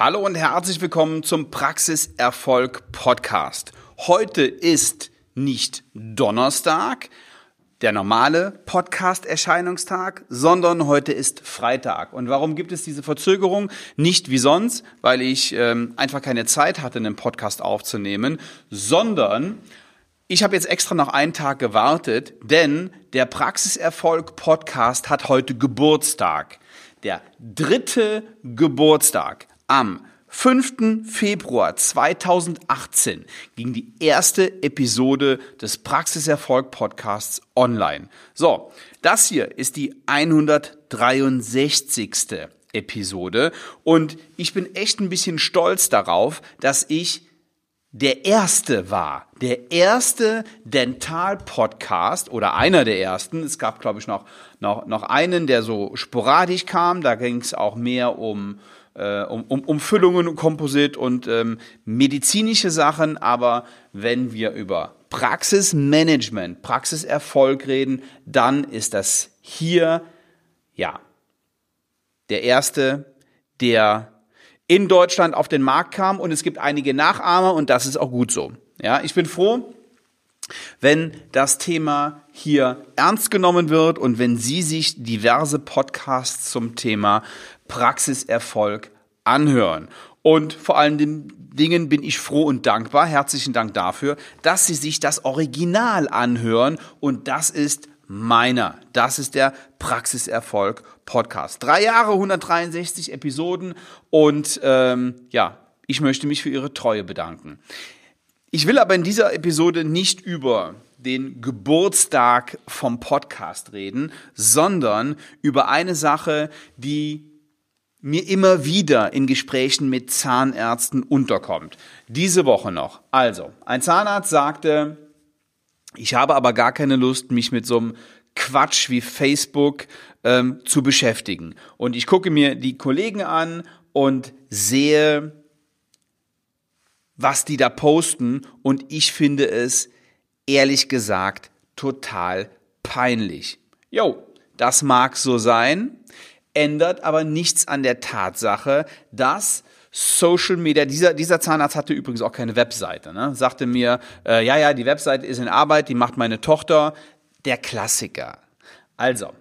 Hallo und herzlich willkommen zum Praxiserfolg Podcast. Heute ist nicht Donnerstag, der normale Podcast-Erscheinungstag, sondern heute ist Freitag. Und warum gibt es diese Verzögerung? Nicht wie sonst, weil ich ähm, einfach keine Zeit hatte, einen Podcast aufzunehmen, sondern ich habe jetzt extra noch einen Tag gewartet, denn der Praxiserfolg Podcast hat heute Geburtstag. Der dritte Geburtstag am 5. Februar 2018 ging die erste Episode des Praxiserfolg Podcasts online. So, das hier ist die 163. Episode und ich bin echt ein bisschen stolz darauf, dass ich der erste war, der erste Dental-Podcast oder einer der ersten. Es gab, glaube ich, noch, noch, noch einen, der so sporadisch kam. Da ging es auch mehr um, äh, um, um, um Füllungen Komposit und ähm, medizinische Sachen. Aber wenn wir über Praxismanagement, Praxiserfolg reden, dann ist das hier, ja, der erste, der in Deutschland auf den Markt kam und es gibt einige Nachahmer und das ist auch gut so. Ja, ich bin froh, wenn das Thema hier ernst genommen wird und wenn Sie sich diverse Podcasts zum Thema Praxiserfolg anhören. Und vor allen Dingen bin ich froh und dankbar, herzlichen Dank dafür, dass Sie sich das Original anhören und das ist meiner. Das ist der Praxiserfolg Podcast. Drei Jahre, 163 Episoden und ähm, ja, ich möchte mich für Ihre Treue bedanken. Ich will aber in dieser Episode nicht über den Geburtstag vom Podcast reden, sondern über eine Sache, die mir immer wieder in Gesprächen mit Zahnärzten unterkommt. Diese Woche noch. Also, ein Zahnarzt sagte, ich habe aber gar keine Lust, mich mit so einem Quatsch wie Facebook ähm, zu beschäftigen. Und ich gucke mir die Kollegen an und sehe, was die da posten. Und ich finde es, ehrlich gesagt, total peinlich. Jo, das mag so sein, ändert aber nichts an der Tatsache, dass Social Media, dieser, dieser Zahnarzt hatte übrigens auch keine Webseite, ne? sagte mir, äh, ja, ja, die Webseite ist in Arbeit, die macht meine Tochter, der Klassiker. Also,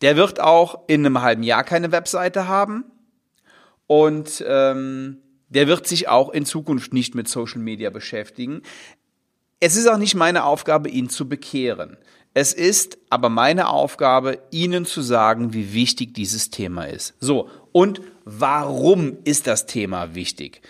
der wird auch in einem halben Jahr keine Webseite haben und ähm, der wird sich auch in Zukunft nicht mit Social Media beschäftigen. Es ist auch nicht meine Aufgabe, ihn zu bekehren. Es ist aber meine Aufgabe, Ihnen zu sagen, wie wichtig dieses Thema ist. So, und warum ist das Thema wichtig?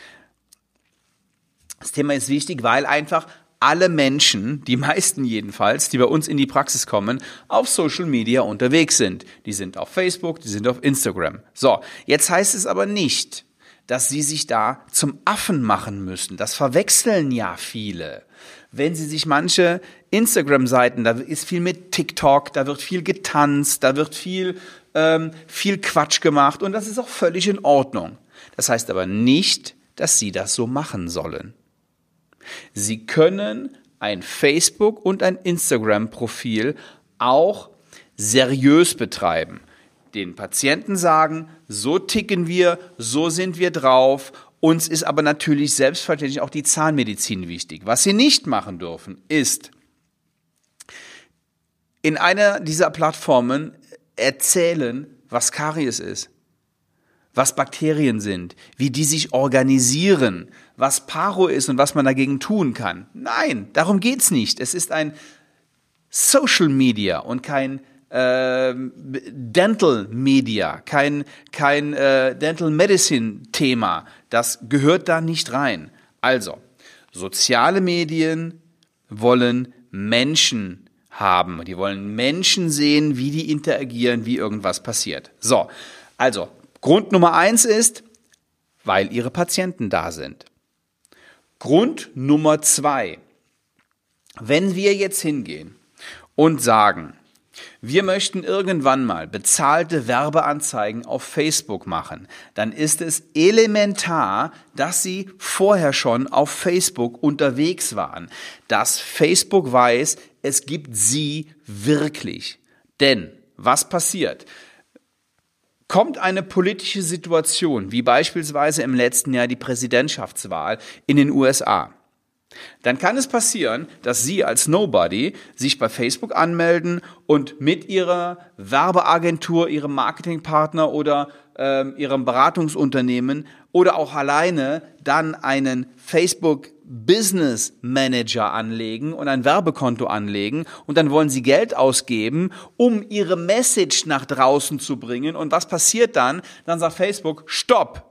Das Thema ist wichtig, weil einfach alle Menschen, die meisten jedenfalls, die bei uns in die Praxis kommen, auf Social Media unterwegs sind. Die sind auf Facebook, die sind auf Instagram. So, jetzt heißt es aber nicht, dass sie sich da zum Affen machen müssen. Das verwechseln ja viele. Wenn sie sich manche Instagram-Seiten, da ist viel mit TikTok, da wird viel getanzt, da wird viel, ähm, viel Quatsch gemacht und das ist auch völlig in Ordnung. Das heißt aber nicht, dass sie das so machen sollen. Sie können ein Facebook und ein Instagram-Profil auch seriös betreiben. Den Patienten sagen, so ticken wir, so sind wir drauf. Uns ist aber natürlich selbstverständlich auch die Zahnmedizin wichtig. Was Sie nicht machen dürfen, ist in einer dieser Plattformen erzählen, was Karies ist, was Bakterien sind, wie die sich organisieren, was Paro ist und was man dagegen tun kann. Nein, darum geht's nicht. Es ist ein Social Media und kein äh, Dental Media, kein, kein äh, Dental Medicine Thema. Das gehört da nicht rein. Also, soziale Medien wollen Menschen haben. Die wollen Menschen sehen, wie die interagieren, wie irgendwas passiert. So, also Grund Nummer eins ist, weil ihre Patienten da sind. Grund Nummer zwei. Wenn wir jetzt hingehen und sagen, wir möchten irgendwann mal bezahlte Werbeanzeigen auf Facebook machen, dann ist es elementar, dass Sie vorher schon auf Facebook unterwegs waren, dass Facebook weiß, es gibt Sie wirklich. Denn was passiert? kommt eine politische Situation, wie beispielsweise im letzten Jahr die Präsidentschaftswahl in den USA, dann kann es passieren, dass Sie als Nobody sich bei Facebook anmelden und mit Ihrer Werbeagentur, Ihrem Marketingpartner oder ähm, Ihrem Beratungsunternehmen oder auch alleine dann einen Facebook Business Manager anlegen und ein Werbekonto anlegen und dann wollen sie Geld ausgeben, um ihre Message nach draußen zu bringen. Und was passiert dann? Dann sagt Facebook, stopp.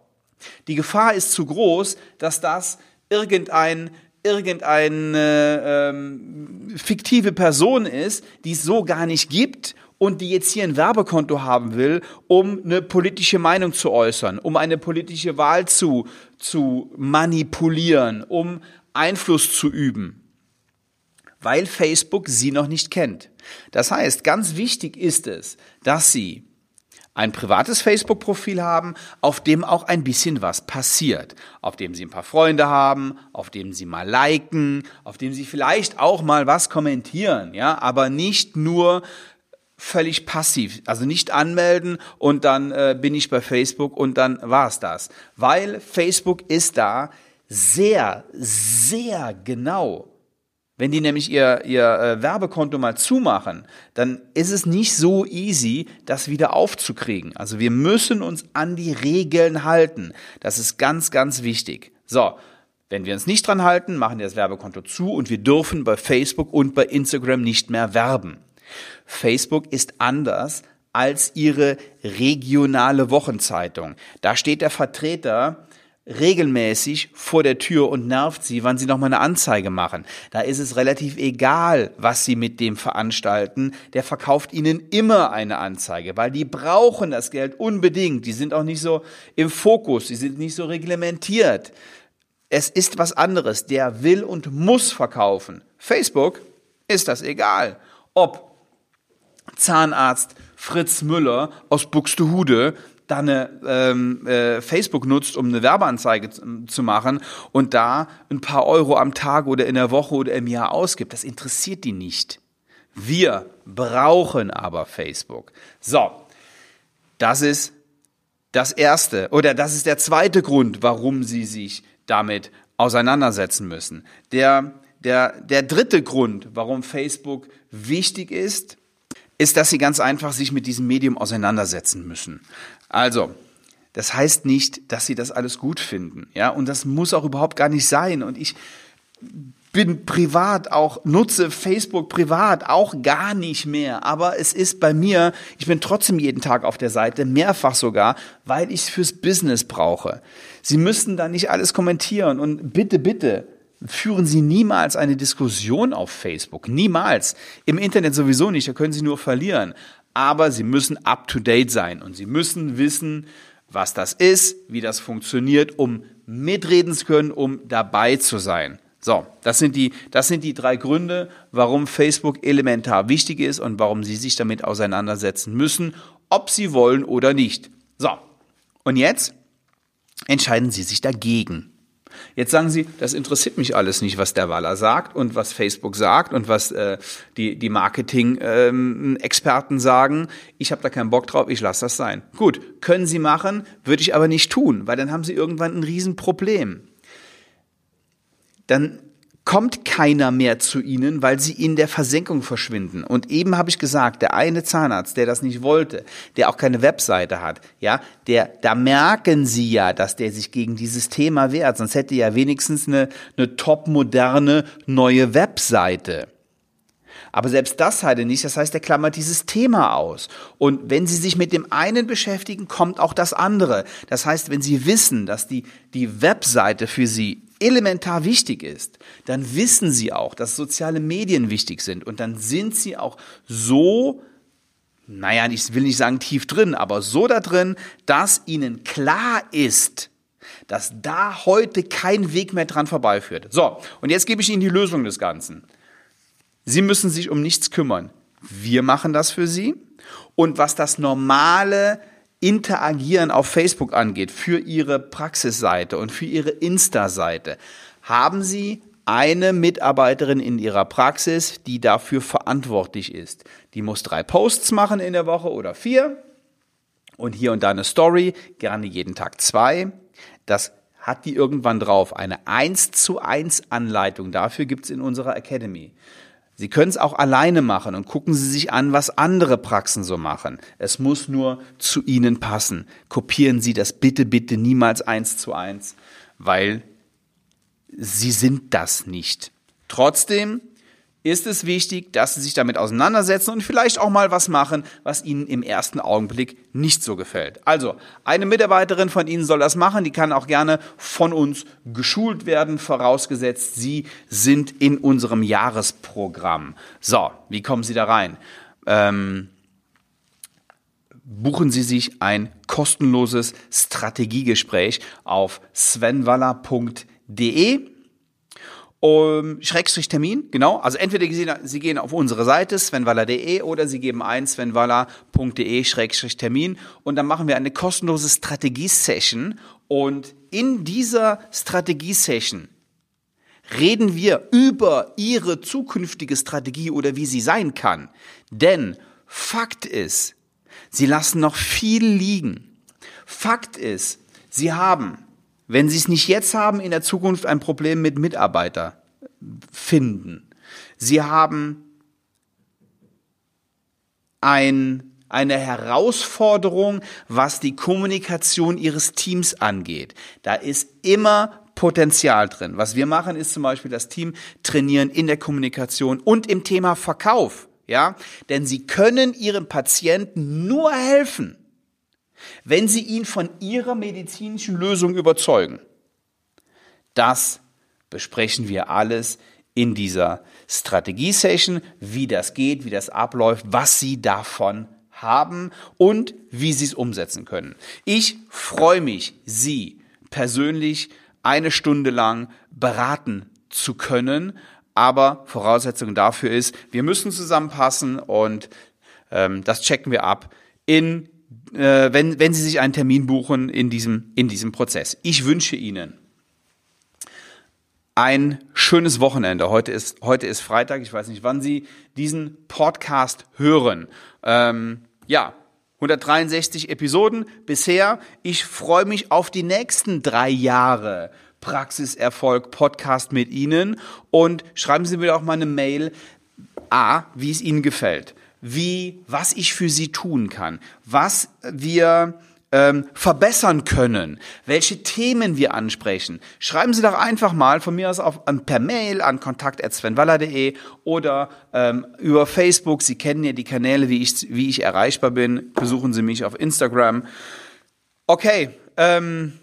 Die Gefahr ist zu groß, dass das irgendein irgendeine ähm, fiktive Person ist, die es so gar nicht gibt und die jetzt hier ein Werbekonto haben will, um eine politische Meinung zu äußern, um eine politische Wahl zu, zu manipulieren, um Einfluss zu üben, weil Facebook sie noch nicht kennt. Das heißt, ganz wichtig ist es, dass sie ein privates Facebook-Profil haben, auf dem auch ein bisschen was passiert, auf dem Sie ein paar Freunde haben, auf dem Sie mal liken, auf dem Sie vielleicht auch mal was kommentieren, ja, aber nicht nur völlig passiv, also nicht anmelden und dann äh, bin ich bei Facebook und dann war's das, weil Facebook ist da sehr, sehr genau wenn die nämlich ihr, ihr äh, Werbekonto mal zumachen, dann ist es nicht so easy, das wieder aufzukriegen. Also wir müssen uns an die Regeln halten. Das ist ganz, ganz wichtig. So, wenn wir uns nicht dran halten, machen wir das Werbekonto zu und wir dürfen bei Facebook und bei Instagram nicht mehr werben. Facebook ist anders als ihre regionale Wochenzeitung. Da steht der Vertreter regelmäßig vor der Tür und nervt sie, wann sie noch mal eine Anzeige machen. Da ist es relativ egal, was sie mit dem veranstalten. Der verkauft ihnen immer eine Anzeige, weil die brauchen das Geld unbedingt. Die sind auch nicht so im Fokus, die sind nicht so reglementiert. Es ist was anderes. Der will und muss verkaufen. Facebook ist das egal. Ob Zahnarzt Fritz Müller aus Buxtehude da eine ähm, äh, Facebook nutzt, um eine Werbeanzeige zu machen und da ein paar Euro am Tag oder in der Woche oder im Jahr ausgibt, das interessiert die nicht. Wir brauchen aber Facebook. So, das ist das erste oder das ist der zweite Grund, warum Sie sich damit auseinandersetzen müssen. Der, der, der dritte Grund, warum Facebook wichtig ist, ist, dass sie ganz einfach sich mit diesem Medium auseinandersetzen müssen. Also, das heißt nicht, dass sie das alles gut finden, ja, und das muss auch überhaupt gar nicht sein. Und ich bin privat auch, nutze Facebook privat auch gar nicht mehr. Aber es ist bei mir, ich bin trotzdem jeden Tag auf der Seite, mehrfach sogar, weil ich es fürs Business brauche. Sie müssen da nicht alles kommentieren und bitte, bitte, führen Sie niemals eine Diskussion auf Facebook. Niemals. Im Internet sowieso nicht, da können Sie nur verlieren. Aber Sie müssen up-to-date sein und Sie müssen wissen, was das ist, wie das funktioniert, um mitreden zu können, um dabei zu sein. So, das sind die, das sind die drei Gründe, warum Facebook elementar wichtig ist und warum Sie sich damit auseinandersetzen müssen, ob Sie wollen oder nicht. So, und jetzt entscheiden Sie sich dagegen. Jetzt sagen Sie, das interessiert mich alles nicht, was der Waller sagt und was Facebook sagt und was äh, die, die Marketing-Experten ähm, sagen. Ich habe da keinen Bock drauf, ich lasse das sein. Gut, können Sie machen, würde ich aber nicht tun, weil dann haben Sie irgendwann ein Riesenproblem. Dann kommt keiner mehr zu ihnen, weil sie in der Versenkung verschwinden. Und eben habe ich gesagt, der eine Zahnarzt, der das nicht wollte, der auch keine Webseite hat, ja, der, da merken sie ja, dass der sich gegen dieses Thema wehrt. Sonst hätte ja wenigstens eine, eine top moderne neue Webseite. Aber selbst das hat er nicht. Das heißt, er klammert dieses Thema aus. Und wenn Sie sich mit dem einen beschäftigen, kommt auch das andere. Das heißt, wenn Sie wissen, dass die, die Webseite für Sie elementar wichtig ist, dann wissen Sie auch, dass soziale Medien wichtig sind. Und dann sind Sie auch so naja, ich will nicht sagen tief drin, aber so da drin, dass ihnen klar ist, dass da heute kein Weg mehr dran vorbeiführt. So, und jetzt gebe ich Ihnen die Lösung des Ganzen. Sie müssen sich um nichts kümmern. Wir machen das für Sie. Und was das normale Interagieren auf Facebook angeht, für Ihre Praxisseite und für Ihre Insta-Seite, haben Sie eine Mitarbeiterin in Ihrer Praxis, die dafür verantwortlich ist. Die muss drei Posts machen in der Woche oder vier und hier und da eine Story, gerne jeden Tag zwei. Das hat die irgendwann drauf. Eine 1 zu 1 Anleitung dafür gibt's in unserer Academy. Sie können es auch alleine machen und gucken Sie sich an, was andere Praxen so machen. Es muss nur zu Ihnen passen. Kopieren Sie das bitte, bitte niemals eins zu eins, weil Sie sind das nicht. Trotzdem ist es wichtig, dass Sie sich damit auseinandersetzen und vielleicht auch mal was machen, was Ihnen im ersten Augenblick nicht so gefällt. Also, eine Mitarbeiterin von Ihnen soll das machen, die kann auch gerne von uns geschult werden, vorausgesetzt, Sie sind in unserem Jahresprogramm. So, wie kommen Sie da rein? Ähm, buchen Sie sich ein kostenloses Strategiegespräch auf svenwaller.de um, Schrägstrich Termin, genau. Also entweder Sie gehen auf unsere Seite svenwaller.de oder Sie geben ein svenwaller.de Schrägstrich Termin und dann machen wir eine kostenlose Strategie-Session und in dieser Strategie-Session reden wir über Ihre zukünftige Strategie oder wie sie sein kann. Denn Fakt ist, Sie lassen noch viel liegen. Fakt ist, Sie haben wenn Sie es nicht jetzt haben, in der Zukunft ein Problem mit Mitarbeiter finden. Sie haben ein, eine Herausforderung, was die Kommunikation Ihres Teams angeht. Da ist immer Potenzial drin. Was wir machen, ist zum Beispiel das Team trainieren in der Kommunikation und im Thema Verkauf. Ja, denn Sie können Ihren Patienten nur helfen, wenn Sie ihn von Ihrer medizinischen Lösung überzeugen. Das besprechen wir alles in dieser Strategie-Session, wie das geht, wie das abläuft, was Sie davon haben und wie Sie es umsetzen können. Ich freue mich, Sie persönlich eine Stunde lang beraten zu können, aber Voraussetzung dafür ist, wir müssen zusammenpassen und ähm, das checken wir ab in äh, wenn, wenn Sie sich einen Termin buchen in diesem, in diesem Prozess. Ich wünsche Ihnen ein schönes Wochenende. Heute ist, heute ist Freitag. Ich weiß nicht, wann Sie diesen Podcast hören. Ähm, ja, 163 Episoden bisher. Ich freue mich auf die nächsten drei Jahre Praxiserfolg Podcast mit Ihnen und schreiben Sie mir auch mal eine Mail. A, wie es Ihnen gefällt wie, was ich für sie tun kann, was wir ähm, verbessern können, welche Themen wir ansprechen. Schreiben Sie doch einfach mal von mir aus auf, ähm, per Mail an kontakt.svenwaller.de oder ähm, über Facebook. Sie kennen ja die Kanäle, wie ich, wie ich erreichbar bin. Besuchen Sie mich auf Instagram. Okay, ähm,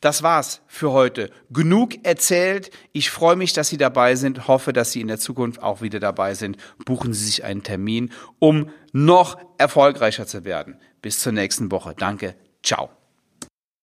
das war's für heute. Genug erzählt. Ich freue mich, dass Sie dabei sind. Hoffe, dass Sie in der Zukunft auch wieder dabei sind. Buchen Sie sich einen Termin, um noch erfolgreicher zu werden. Bis zur nächsten Woche. Danke. Ciao.